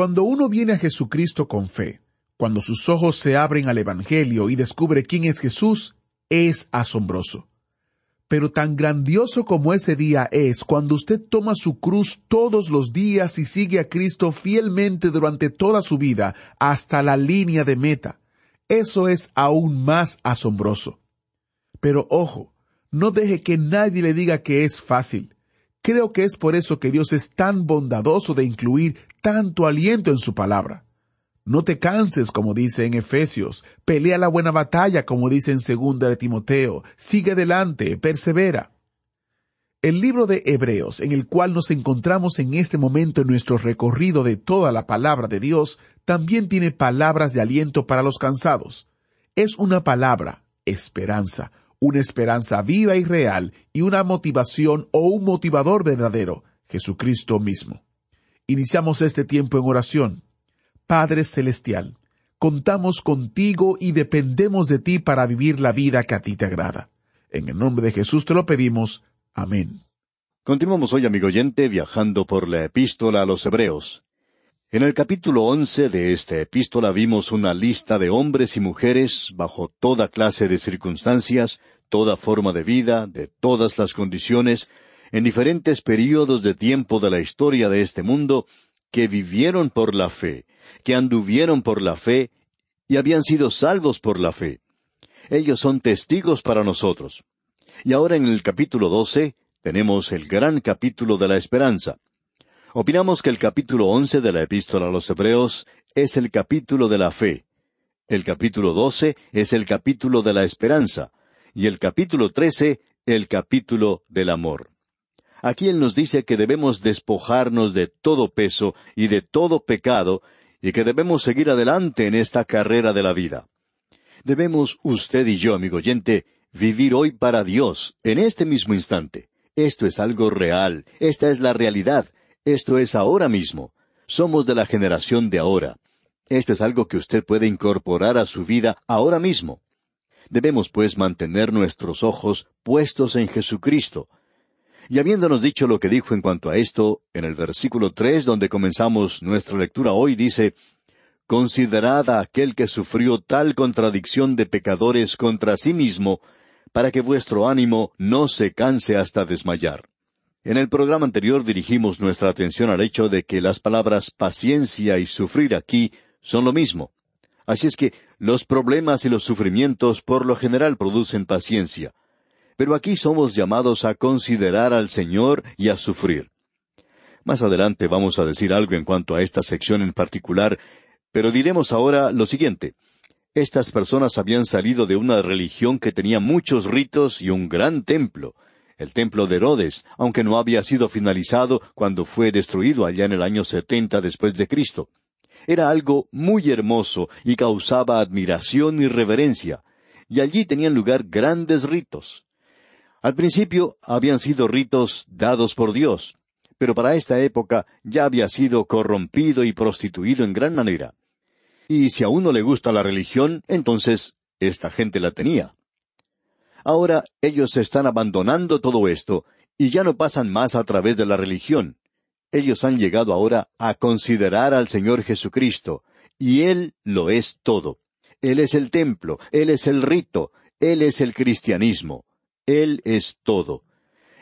Cuando uno viene a Jesucristo con fe, cuando sus ojos se abren al Evangelio y descubre quién es Jesús, es asombroso. Pero tan grandioso como ese día es cuando usted toma su cruz todos los días y sigue a Cristo fielmente durante toda su vida hasta la línea de meta. Eso es aún más asombroso. Pero ojo, no deje que nadie le diga que es fácil. Creo que es por eso que Dios es tan bondadoso de incluir tanto aliento en su palabra. No te canses, como dice en Efesios, pelea la buena batalla, como dice en segunda de Timoteo, sigue adelante, persevera. El libro de Hebreos, en el cual nos encontramos en este momento en nuestro recorrido de toda la palabra de Dios, también tiene palabras de aliento para los cansados. Es una palabra, esperanza, una esperanza viva y real y una motivación o un motivador verdadero, Jesucristo mismo. Iniciamos este tiempo en oración. Padre Celestial, contamos contigo y dependemos de ti para vivir la vida que a ti te agrada. En el nombre de Jesús te lo pedimos. Amén. Continuamos hoy, amigo oyente, viajando por la epístola a los Hebreos. En el capítulo once de esta epístola vimos una lista de hombres y mujeres bajo toda clase de circunstancias, toda forma de vida, de todas las condiciones, en diferentes períodos de tiempo de la historia de este mundo, que vivieron por la fe, que anduvieron por la fe y habían sido salvos por la fe. Ellos son testigos para nosotros. Y ahora en el capítulo doce tenemos el gran capítulo de la esperanza. Opinamos que el capítulo once de la epístola a los Hebreos es el capítulo de la fe. El capítulo doce es el capítulo de la esperanza. Y el capítulo trece el capítulo del amor. Aquí Él nos dice que debemos despojarnos de todo peso y de todo pecado, y que debemos seguir adelante en esta carrera de la vida. Debemos usted y yo, amigo oyente, vivir hoy para Dios, en este mismo instante. Esto es algo real, esta es la realidad, esto es ahora mismo. Somos de la generación de ahora. Esto es algo que usted puede incorporar a su vida ahora mismo. Debemos, pues, mantener nuestros ojos puestos en Jesucristo. Y habiéndonos dicho lo que dijo en cuanto a esto, en el versículo tres, donde comenzamos nuestra lectura hoy, dice, Considerad a aquel que sufrió tal contradicción de pecadores contra sí mismo, para que vuestro ánimo no se canse hasta desmayar. En el programa anterior dirigimos nuestra atención al hecho de que las palabras paciencia y sufrir aquí son lo mismo. Así es que los problemas y los sufrimientos por lo general producen paciencia. Pero aquí somos llamados a considerar al Señor y a sufrir. Más adelante vamos a decir algo en cuanto a esta sección en particular, pero diremos ahora lo siguiente. Estas personas habían salido de una religión que tenía muchos ritos y un gran templo, el templo de Herodes, aunque no había sido finalizado cuando fue destruido allá en el año setenta después de Cristo. Era algo muy hermoso y causaba admiración y reverencia, y allí tenían lugar grandes ritos. Al principio habían sido ritos dados por Dios, pero para esta época ya había sido corrompido y prostituido en gran manera. Y si a uno le gusta la religión, entonces esta gente la tenía. Ahora ellos están abandonando todo esto y ya no pasan más a través de la religión. Ellos han llegado ahora a considerar al Señor Jesucristo, y Él lo es todo. Él es el templo, Él es el rito, Él es el cristianismo, Él es todo.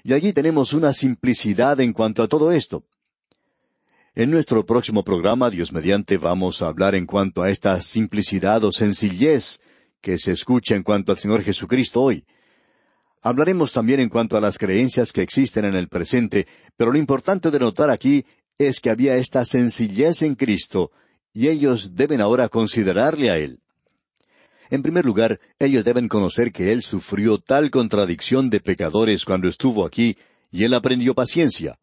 Y allí tenemos una simplicidad en cuanto a todo esto. En nuestro próximo programa, Dios mediante, vamos a hablar en cuanto a esta simplicidad o sencillez que se escucha en cuanto al Señor Jesucristo hoy. Hablaremos también en cuanto a las creencias que existen en el presente, pero lo importante de notar aquí es que había esta sencillez en Cristo, y ellos deben ahora considerarle a Él. En primer lugar, ellos deben conocer que Él sufrió tal contradicción de pecadores cuando estuvo aquí, y Él aprendió paciencia.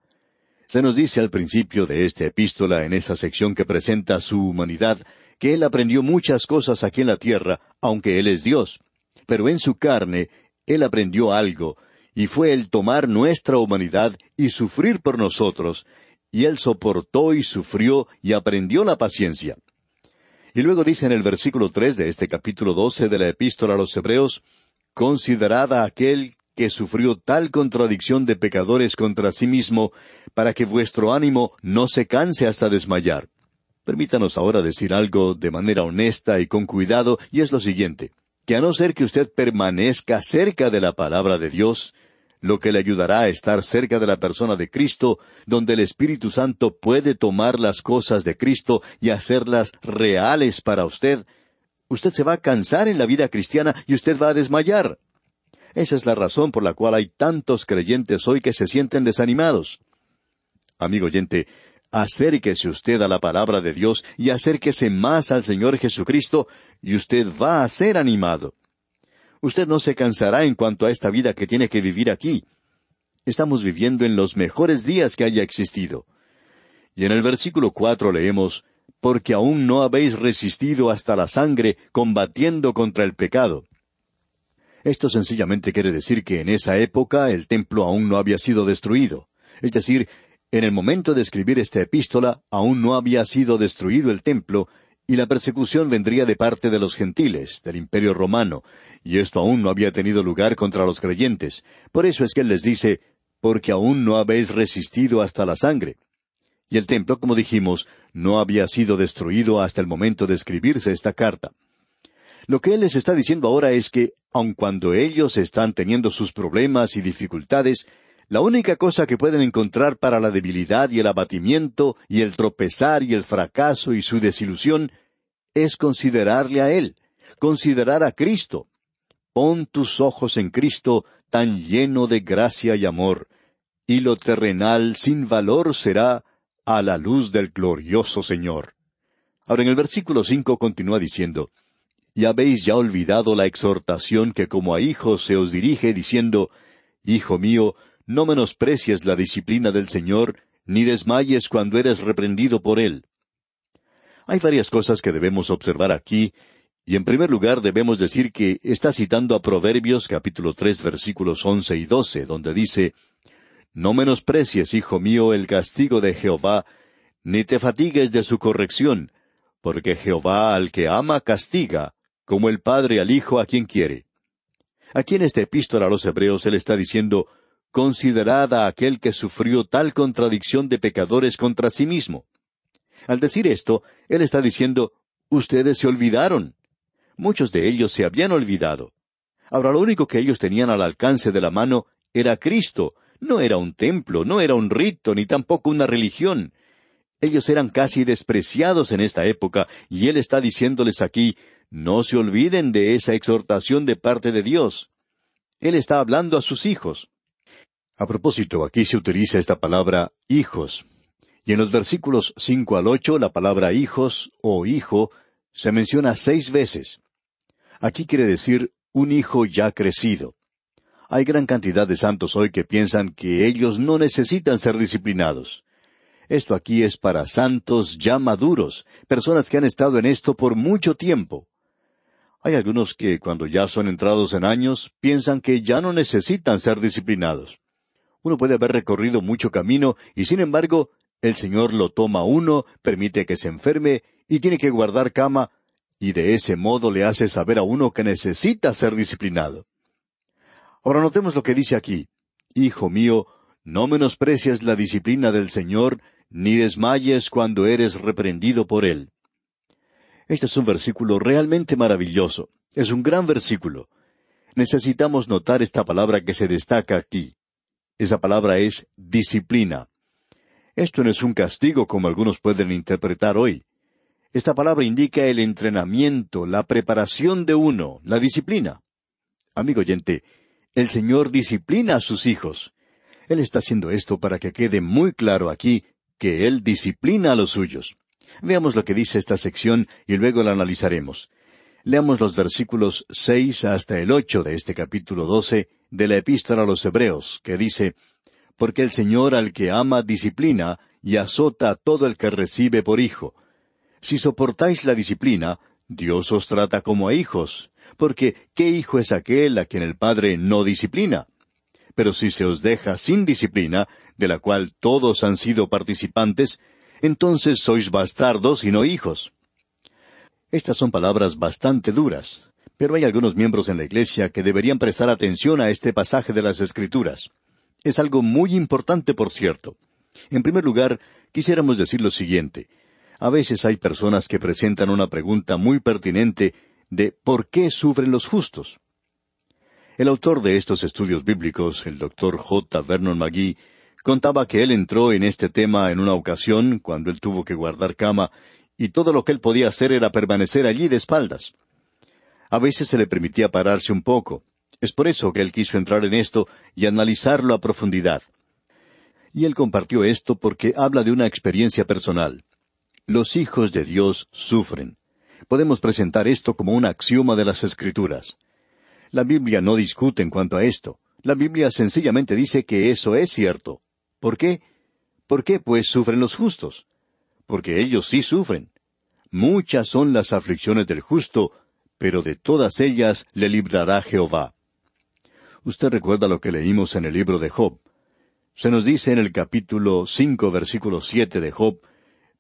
Se nos dice al principio de esta epístola, en esa sección que presenta su humanidad, que Él aprendió muchas cosas aquí en la tierra, aunque Él es Dios. Pero en su carne, Él aprendió algo, y fue el tomar nuestra humanidad y sufrir por nosotros, y Él soportó y sufrió y aprendió la paciencia. Y luego dice en el versículo tres de este capítulo doce de la epístola a los Hebreos, Considerad a aquel que sufrió tal contradicción de pecadores contra sí mismo, para que vuestro ánimo no se canse hasta desmayar. Permítanos ahora decir algo de manera honesta y con cuidado, y es lo siguiente, que a no ser que usted permanezca cerca de la palabra de Dios, lo que le ayudará a estar cerca de la persona de Cristo, donde el Espíritu Santo puede tomar las cosas de Cristo y hacerlas reales para usted, usted se va a cansar en la vida cristiana y usted va a desmayar. Esa es la razón por la cual hay tantos creyentes hoy que se sienten desanimados. Amigo oyente, acérquese usted a la palabra de Dios y acérquese más al Señor Jesucristo y usted va a ser animado. Usted no se cansará en cuanto a esta vida que tiene que vivir aquí. Estamos viviendo en los mejores días que haya existido. Y en el versículo cuatro leemos, Porque aún no habéis resistido hasta la sangre combatiendo contra el pecado. Esto sencillamente quiere decir que en esa época el templo aún no había sido destruido. Es decir, en el momento de escribir esta epístola aún no había sido destruido el templo, y la persecución vendría de parte de los gentiles, del imperio romano, y esto aún no había tenido lugar contra los creyentes. Por eso es que él les dice, porque aún no habéis resistido hasta la sangre. Y el templo, como dijimos, no había sido destruido hasta el momento de escribirse esta carta. Lo que Él les está diciendo ahora es que, aun cuando ellos están teniendo sus problemas y dificultades, la única cosa que pueden encontrar para la debilidad y el abatimiento y el tropezar y el fracaso y su desilusión es considerarle a Él, considerar a Cristo. Pon tus ojos en Cristo tan lleno de gracia y amor, y lo terrenal sin valor será a la luz del glorioso Señor. Ahora en el versículo cinco continúa diciendo, y habéis ya olvidado la exhortación que como a hijos se os dirige diciendo, Hijo mío, no menosprecies la disciplina del Señor, ni desmayes cuando eres reprendido por Él. Hay varias cosas que debemos observar aquí, y en primer lugar debemos decir que está citando a Proverbios capítulo tres versículos once y doce, donde dice, No menosprecies, hijo mío, el castigo de Jehová, ni te fatigues de su corrección, porque Jehová al que ama castiga, como el Padre al Hijo a quien quiere. Aquí en esta epístola a los Hebreos él está diciendo, Considerad a aquel que sufrió tal contradicción de pecadores contra sí mismo. Al decir esto, él está diciendo, Ustedes se olvidaron. Muchos de ellos se habían olvidado. Ahora lo único que ellos tenían al alcance de la mano era Cristo, no era un templo, no era un rito, ni tampoco una religión. Ellos eran casi despreciados en esta época, y Él está diciéndoles aquí, no se olviden de esa exhortación de parte de Dios. Él está hablando a sus hijos. A propósito, aquí se utiliza esta palabra hijos. Y en los versículos cinco al ocho la palabra hijos o hijo se menciona seis veces. Aquí quiere decir un hijo ya crecido. Hay gran cantidad de santos hoy que piensan que ellos no necesitan ser disciplinados. Esto aquí es para santos ya maduros, personas que han estado en esto por mucho tiempo. Hay algunos que cuando ya son entrados en años piensan que ya no necesitan ser disciplinados. Uno puede haber recorrido mucho camino y sin embargo el Señor lo toma uno, permite que se enferme y tiene que guardar cama y de ese modo le hace saber a uno que necesita ser disciplinado. Ahora notemos lo que dice aquí. Hijo mío, no menosprecies la disciplina del Señor, ni desmayes cuando eres reprendido por Él. Este es un versículo realmente maravilloso. Es un gran versículo. Necesitamos notar esta palabra que se destaca aquí. Esa palabra es disciplina. Esto no es un castigo como algunos pueden interpretar hoy. Esta palabra indica el entrenamiento, la preparación de uno, la disciplina. Amigo oyente, el Señor disciplina a sus hijos. Él está haciendo esto para que quede muy claro aquí que Él disciplina a los suyos. Veamos lo que dice esta sección y luego la analizaremos. Leamos los versículos seis hasta el ocho de este capítulo doce de la Epístola a los Hebreos, que dice porque el Señor al que ama disciplina y azota a todo el que recibe por hijo. Si soportáis la disciplina, Dios os trata como a hijos, porque ¿qué hijo es aquel a quien el Padre no disciplina? Pero si se os deja sin disciplina, de la cual todos han sido participantes, entonces sois bastardos y no hijos. Estas son palabras bastante duras, pero hay algunos miembros en la Iglesia que deberían prestar atención a este pasaje de las Escrituras. Es algo muy importante, por cierto. En primer lugar, quisiéramos decir lo siguiente. A veces hay personas que presentan una pregunta muy pertinente de ¿por qué sufren los justos? El autor de estos estudios bíblicos, el doctor J. Vernon McGee, contaba que él entró en este tema en una ocasión cuando él tuvo que guardar cama y todo lo que él podía hacer era permanecer allí de espaldas. A veces se le permitía pararse un poco. Es por eso que él quiso entrar en esto y analizarlo a profundidad. Y él compartió esto porque habla de una experiencia personal. Los hijos de Dios sufren. Podemos presentar esto como un axioma de las Escrituras. La Biblia no discute en cuanto a esto. La Biblia sencillamente dice que eso es cierto. ¿Por qué? ¿Por qué pues sufren los justos? Porque ellos sí sufren. Muchas son las aflicciones del justo, pero de todas ellas le librará Jehová. Usted recuerda lo que leímos en el libro de Job. Se nos dice en el capítulo cinco versículo siete de Job,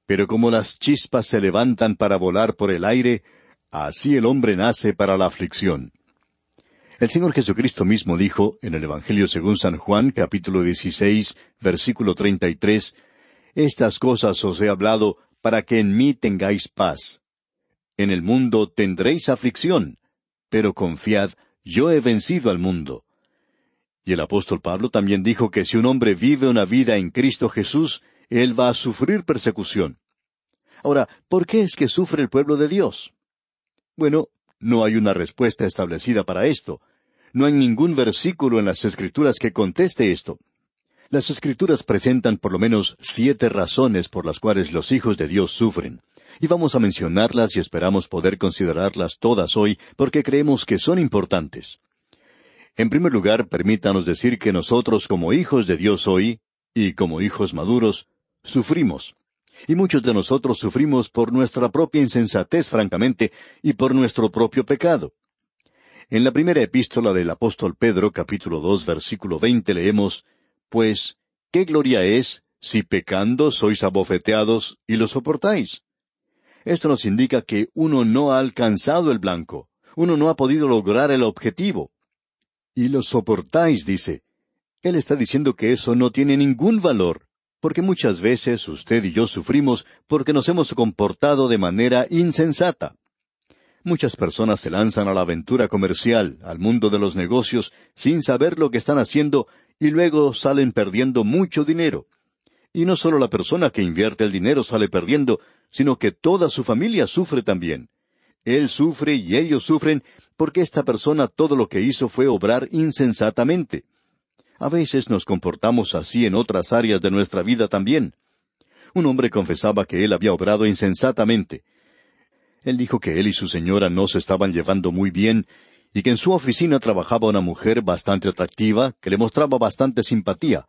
pero como las chispas se levantan para volar por el aire, así el hombre nace para la aflicción. El Señor Jesucristo mismo dijo en el Evangelio según San Juan, capítulo 16, versículo 33, Estas cosas os he hablado para que en mí tengáis paz. En el mundo tendréis aflicción, pero confiad, yo he vencido al mundo. Y el apóstol Pablo también dijo que si un hombre vive una vida en Cristo Jesús, él va a sufrir persecución. Ahora, ¿por qué es que sufre el pueblo de Dios? Bueno, no hay una respuesta establecida para esto. No hay ningún versículo en las Escrituras que conteste esto. Las Escrituras presentan por lo menos siete razones por las cuales los hijos de Dios sufren, y vamos a mencionarlas y esperamos poder considerarlas todas hoy porque creemos que son importantes. En primer lugar, permítanos decir que nosotros como hijos de Dios hoy, y como hijos maduros, sufrimos. Y muchos de nosotros sufrimos por nuestra propia insensatez, francamente, y por nuestro propio pecado. En la primera epístola del apóstol Pedro, capítulo dos, versículo veinte, leemos, Pues, ¿qué gloria es si pecando sois abofeteados y lo soportáis? Esto nos indica que uno no ha alcanzado el blanco, uno no ha podido lograr el objetivo. Y lo soportáis, dice. Él está diciendo que eso no tiene ningún valor, porque muchas veces usted y yo sufrimos porque nos hemos comportado de manera insensata. Muchas personas se lanzan a la aventura comercial, al mundo de los negocios, sin saber lo que están haciendo y luego salen perdiendo mucho dinero. Y no solo la persona que invierte el dinero sale perdiendo, sino que toda su familia sufre también. Él sufre y ellos sufren porque esta persona todo lo que hizo fue obrar insensatamente. A veces nos comportamos así en otras áreas de nuestra vida también. Un hombre confesaba que él había obrado insensatamente. Él dijo que él y su señora no se estaban llevando muy bien y que en su oficina trabajaba una mujer bastante atractiva que le mostraba bastante simpatía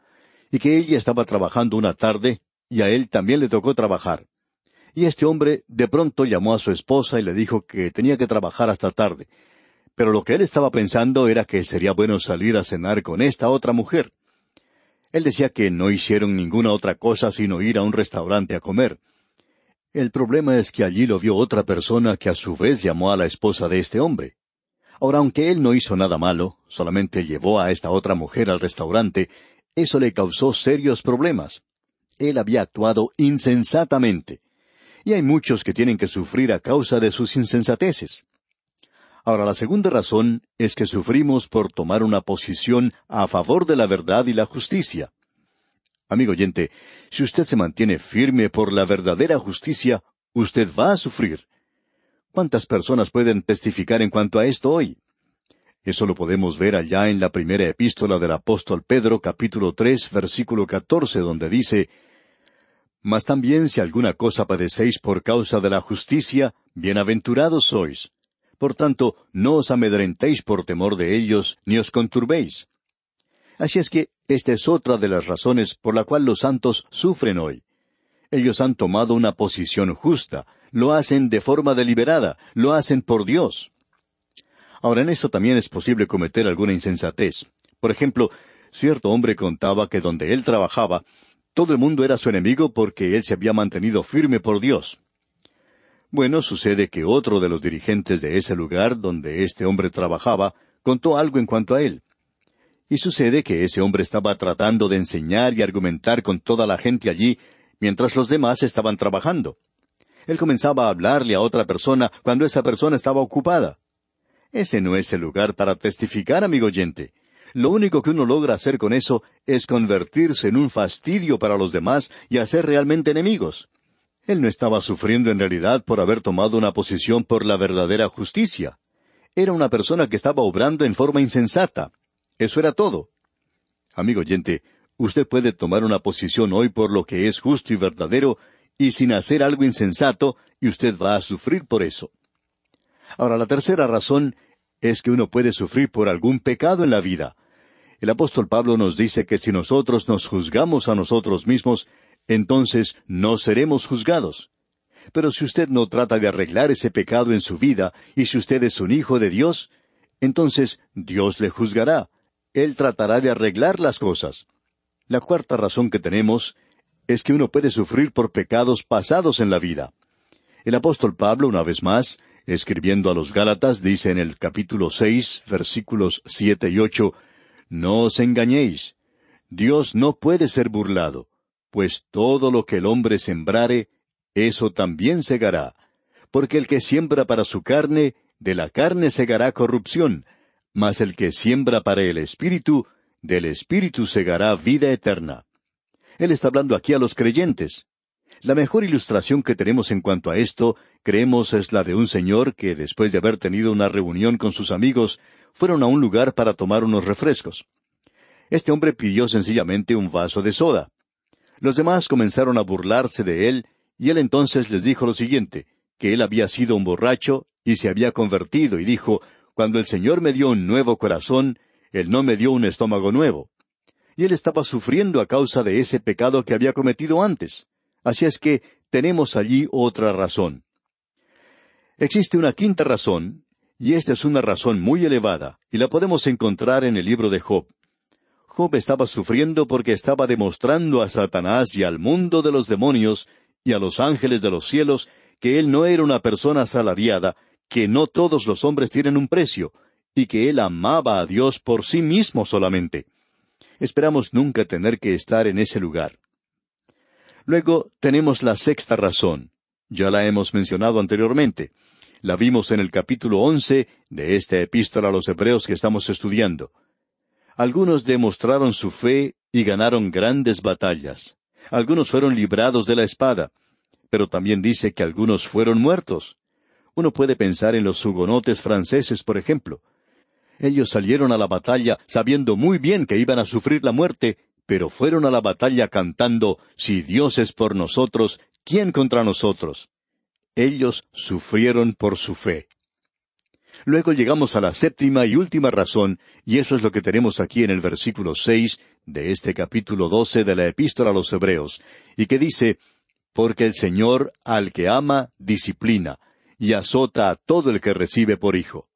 y que ella estaba trabajando una tarde y a él también le tocó trabajar. Y este hombre de pronto llamó a su esposa y le dijo que tenía que trabajar hasta tarde, pero lo que él estaba pensando era que sería bueno salir a cenar con esta otra mujer. Él decía que no hicieron ninguna otra cosa sino ir a un restaurante a comer. El problema es que allí lo vio otra persona que a su vez llamó a la esposa de este hombre. Ahora, aunque él no hizo nada malo, solamente llevó a esta otra mujer al restaurante, eso le causó serios problemas. Él había actuado insensatamente. Y hay muchos que tienen que sufrir a causa de sus insensateces. Ahora, la segunda razón es que sufrimos por tomar una posición a favor de la verdad y la justicia. Amigo oyente, si usted se mantiene firme por la verdadera justicia, usted va a sufrir. ¿Cuántas personas pueden testificar en cuanto a esto hoy? Eso lo podemos ver allá en la primera epístola del apóstol Pedro, capítulo tres, versículo catorce, donde dice Mas también si alguna cosa padecéis por causa de la justicia, bienaventurados sois. Por tanto, no os amedrentéis por temor de ellos, ni os conturbéis. Así es que Esta es otra de las razones por la cual los santos sufren hoy. Ellos han tomado una posición justa, lo hacen de forma deliberada, lo hacen por Dios. Ahora en esto también es posible cometer alguna insensatez. Por ejemplo, cierto hombre contaba que donde él trabajaba, todo el mundo era su enemigo porque él se había mantenido firme por Dios. Bueno, sucede que otro de los dirigentes de ese lugar donde este hombre trabajaba contó algo en cuanto a él. Y sucede que ese hombre estaba tratando de enseñar y argumentar con toda la gente allí mientras los demás estaban trabajando. Él comenzaba a hablarle a otra persona cuando esa persona estaba ocupada. Ese no es el lugar para testificar, amigo oyente. Lo único que uno logra hacer con eso es convertirse en un fastidio para los demás y hacer realmente enemigos. Él no estaba sufriendo en realidad por haber tomado una posición por la verdadera justicia. Era una persona que estaba obrando en forma insensata. Eso era todo. Amigo oyente, usted puede tomar una posición hoy por lo que es justo y verdadero y sin hacer algo insensato, y usted va a sufrir por eso. Ahora, la tercera razón es que uno puede sufrir por algún pecado en la vida. El apóstol Pablo nos dice que si nosotros nos juzgamos a nosotros mismos, entonces no seremos juzgados. Pero si usted no trata de arreglar ese pecado en su vida, y si usted es un hijo de Dios, entonces Dios le juzgará. Él tratará de arreglar las cosas. La cuarta razón que tenemos es que uno puede sufrir por pecados pasados en la vida. El apóstol Pablo, una vez más, escribiendo a los Gálatas, dice en el capítulo seis, versículos siete y ocho, No os engañéis. Dios no puede ser burlado, pues todo lo que el hombre sembrare, eso también segará. Porque el que siembra para su carne, de la carne segará corrupción, mas el que siembra para el Espíritu, del Espíritu segará vida eterna. Él está hablando aquí a los creyentes. La mejor ilustración que tenemos en cuanto a esto, creemos, es la de un señor que, después de haber tenido una reunión con sus amigos, fueron a un lugar para tomar unos refrescos. Este hombre pidió sencillamente un vaso de soda. Los demás comenzaron a burlarse de él, y él entonces les dijo lo siguiente, que él había sido un borracho y se había convertido, y dijo, Cuando el Señor me dio un nuevo corazón, Él no me dio un estómago nuevo. Y él estaba sufriendo a causa de ese pecado que había cometido antes. Así es que tenemos allí otra razón. Existe una quinta razón, y esta es una razón muy elevada, y la podemos encontrar en el libro de Job. Job estaba sufriendo porque estaba demostrando a Satanás y al mundo de los demonios y a los ángeles de los cielos que él no era una persona asalariada, que no todos los hombres tienen un precio, y que él amaba a Dios por sí mismo solamente. Esperamos nunca tener que estar en ese lugar. Luego tenemos la sexta razón. Ya la hemos mencionado anteriormente. La vimos en el capítulo once de esta epístola a los Hebreos que estamos estudiando. Algunos demostraron su fe y ganaron grandes batallas. Algunos fueron librados de la espada. Pero también dice que algunos fueron muertos. Uno puede pensar en los hugonotes franceses, por ejemplo. Ellos salieron a la batalla sabiendo muy bien que iban a sufrir la muerte, pero fueron a la batalla cantando, Si Dios es por nosotros, ¿quién contra nosotros? Ellos sufrieron por su fe. Luego llegamos a la séptima y última razón, y eso es lo que tenemos aquí en el versículo seis de este capítulo doce de la Epístola a los Hebreos, y que dice, Porque el Señor al que ama disciplina, y azota a todo el que recibe por hijo.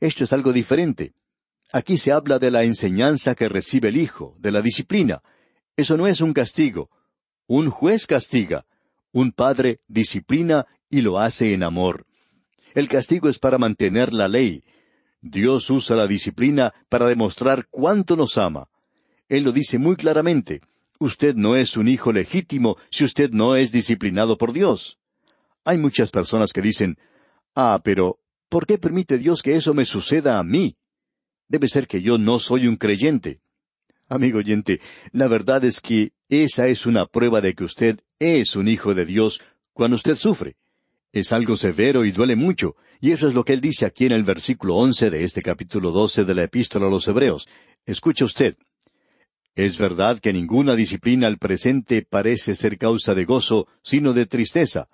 Esto es algo diferente. Aquí se habla de la enseñanza que recibe el Hijo, de la disciplina. Eso no es un castigo. Un juez castiga. Un padre disciplina y lo hace en amor. El castigo es para mantener la ley. Dios usa la disciplina para demostrar cuánto nos ama. Él lo dice muy claramente. Usted no es un hijo legítimo si usted no es disciplinado por Dios. Hay muchas personas que dicen, Ah, pero ¿por qué permite Dios que eso me suceda a mí? Debe ser que yo no soy un creyente. Amigo oyente, la verdad es que esa es una prueba de que usted es un hijo de Dios cuando usted sufre. Es algo severo y duele mucho, y eso es lo que él dice aquí en el versículo once de este capítulo doce de la Epístola a los Hebreos. Escuche usted. Es verdad que ninguna disciplina al presente parece ser causa de gozo, sino de tristeza,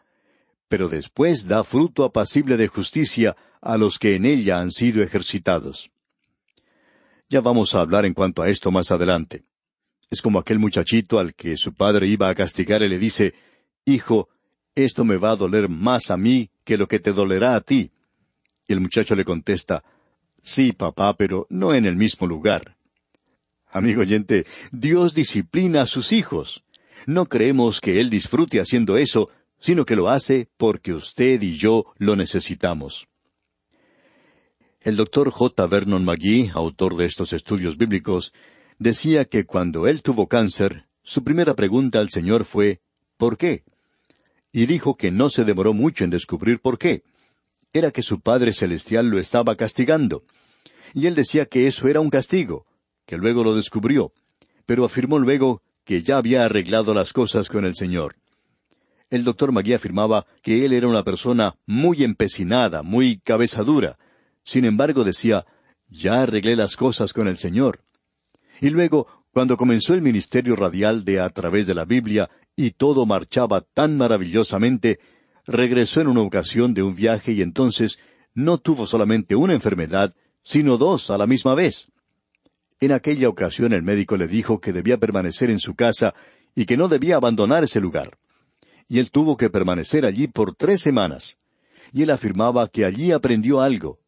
pero después da fruto apacible de justicia a los que en ella han sido ejercitados. Ya vamos a hablar en cuanto a esto más adelante. Es como aquel muchachito al que su padre iba a castigar y le dice, Hijo, esto me va a doler más a mí que lo que te dolerá a ti. Y el muchacho le contesta, Sí, papá, pero no en el mismo lugar. Amigo oyente, Dios disciplina a sus hijos. No creemos que Él disfrute haciendo eso, sino que lo hace porque usted y yo lo necesitamos. El doctor J. Vernon McGee, autor de estos estudios bíblicos, decía que cuando él tuvo cáncer, su primera pregunta al Señor fue ¿por qué? Y dijo que no se demoró mucho en descubrir por qué. Era que su Padre Celestial lo estaba castigando. Y él decía que eso era un castigo, que luego lo descubrió, pero afirmó luego que ya había arreglado las cosas con el Señor. El doctor Magui afirmaba que él era una persona muy empecinada, muy cabezadura. Sin embargo, decía, ya arreglé las cosas con el Señor. Y luego, cuando comenzó el ministerio radial de A través de la Biblia y todo marchaba tan maravillosamente, regresó en una ocasión de un viaje y entonces no tuvo solamente una enfermedad, sino dos a la misma vez. En aquella ocasión el médico le dijo que debía permanecer en su casa y que no debía abandonar ese lugar. Y él tuvo que permanecer allí por tres semanas. Y él afirmaba que allí aprendió algo.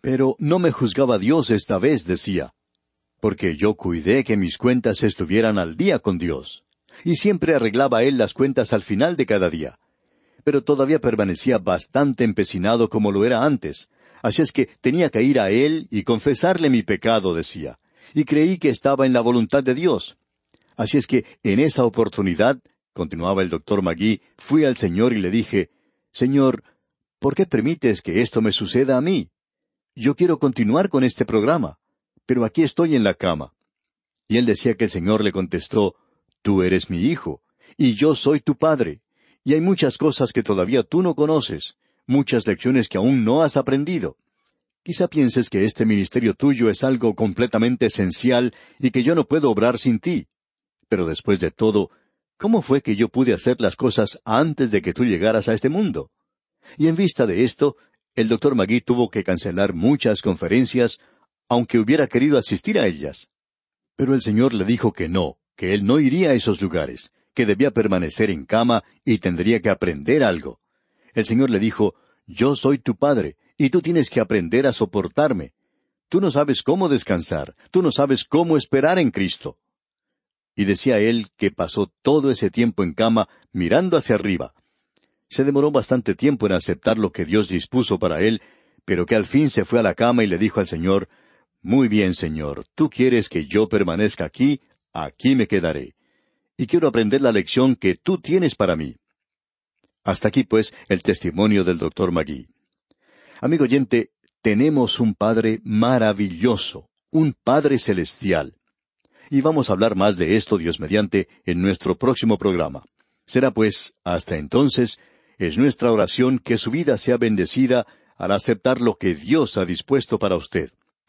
Pero no me juzgaba Dios esta vez, decía, porque yo cuidé que mis cuentas estuvieran al día con Dios. Y siempre arreglaba él las cuentas al final de cada día. Pero todavía permanecía bastante empecinado como lo era antes. Así es que tenía que ir a él y confesarle mi pecado, decía y creí que estaba en la voluntad de Dios. Así es que en esa oportunidad, continuaba el doctor Magui, fui al Señor y le dije, Señor, ¿por qué permites que esto me suceda a mí? Yo quiero continuar con este programa, pero aquí estoy en la cama. Y él decía que el Señor le contestó, Tú eres mi hijo, y yo soy tu padre, y hay muchas cosas que todavía tú no conoces, muchas lecciones que aún no has aprendido. Quizá pienses que este ministerio tuyo es algo completamente esencial y que yo no puedo obrar sin ti. Pero después de todo, ¿cómo fue que yo pude hacer las cosas antes de que tú llegaras a este mundo? Y en vista de esto, el doctor Magui tuvo que cancelar muchas conferencias, aunque hubiera querido asistir a ellas. Pero el Señor le dijo que no, que él no iría a esos lugares, que debía permanecer en cama y tendría que aprender algo. El Señor le dijo, Yo soy tu Padre, y tú tienes que aprender a soportarme. Tú no sabes cómo descansar, tú no sabes cómo esperar en Cristo. Y decía él que pasó todo ese tiempo en cama mirando hacia arriba. Se demoró bastante tiempo en aceptar lo que Dios dispuso para él, pero que al fin se fue a la cama y le dijo al Señor, Muy bien, Señor, tú quieres que yo permanezca aquí, aquí me quedaré. Y quiero aprender la lección que tú tienes para mí. Hasta aquí, pues, el testimonio del doctor Magui. Amigo oyente, tenemos un Padre maravilloso, un Padre celestial. Y vamos a hablar más de esto, Dios mediante, en nuestro próximo programa. Será pues, hasta entonces, es nuestra oración que su vida sea bendecida al aceptar lo que Dios ha dispuesto para usted.